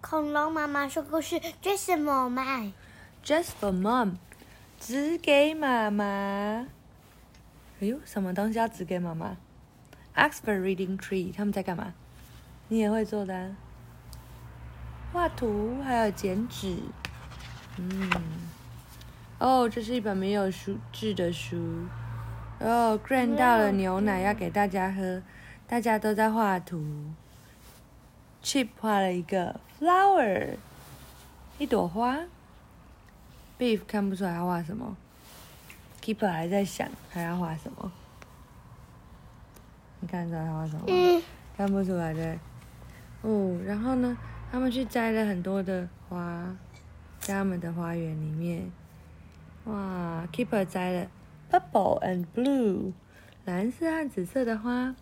恐龙妈妈说故事，just for mom。Just for mom，只给妈妈。哎呦，什么东西要只给妈妈？Oxford Reading Tree，他们在干嘛？你也会做的啊、画图，还有剪纸。嗯，哦，这是一本没有书字的书。哦，Grand 倒了牛奶要给大家喝，大家都在画图。Chip 画了一个 flower，一朵花。Beef 看不出来要画什么，Keeper 还在想还要画什么。你看出来他画什么看不出来的。哦，然后呢，他们去摘了很多的花，在他们的花园里面。哇，Keeper 摘了 purple and blue，蓝色和紫色的花。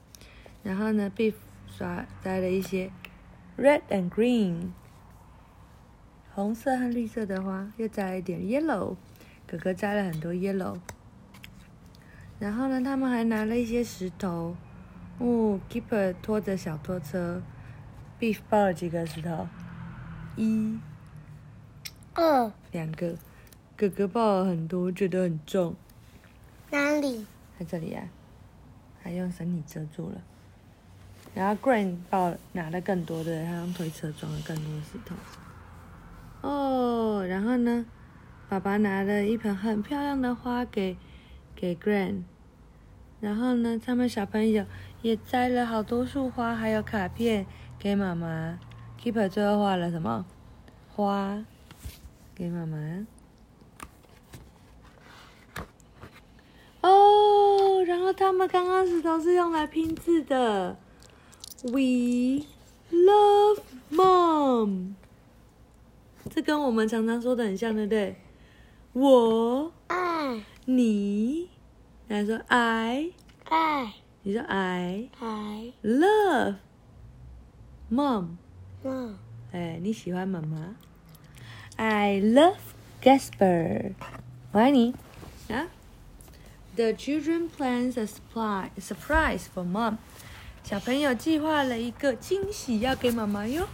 然后呢，Beef 刷摘了一些 red and green，红色和绿色的花，又摘了一点 yellow。哥哥摘了很多 yellow。然后呢，他们还拿了一些石头。哦，Keeper 拖着小拖车，Beef 抱了几个石头，一、二两个，哥哥抱了很多，觉得很重。哪里？在这里啊，还用绳体遮住了。然后 Grant 抱拿了更多的，他用推车装了更多的石头。哦，然后呢，爸爸拿了一盆很漂亮的花给给 Grand 然后呢，他们小朋友也摘了好多束花，还有卡片给妈妈。Keeper 最后画了什么？花给妈妈。哦，然后他们刚刚石头是用来拼字的。We love mom，这跟我们常常说的很像，对不对？我、爱你，来说 I，爱你说 I 爱 love mom，妈哎，你喜欢妈妈？I love Gasper，我爱你啊。The children plans a supply surprise for mom， 小朋友计划了一个惊喜要给妈妈哟。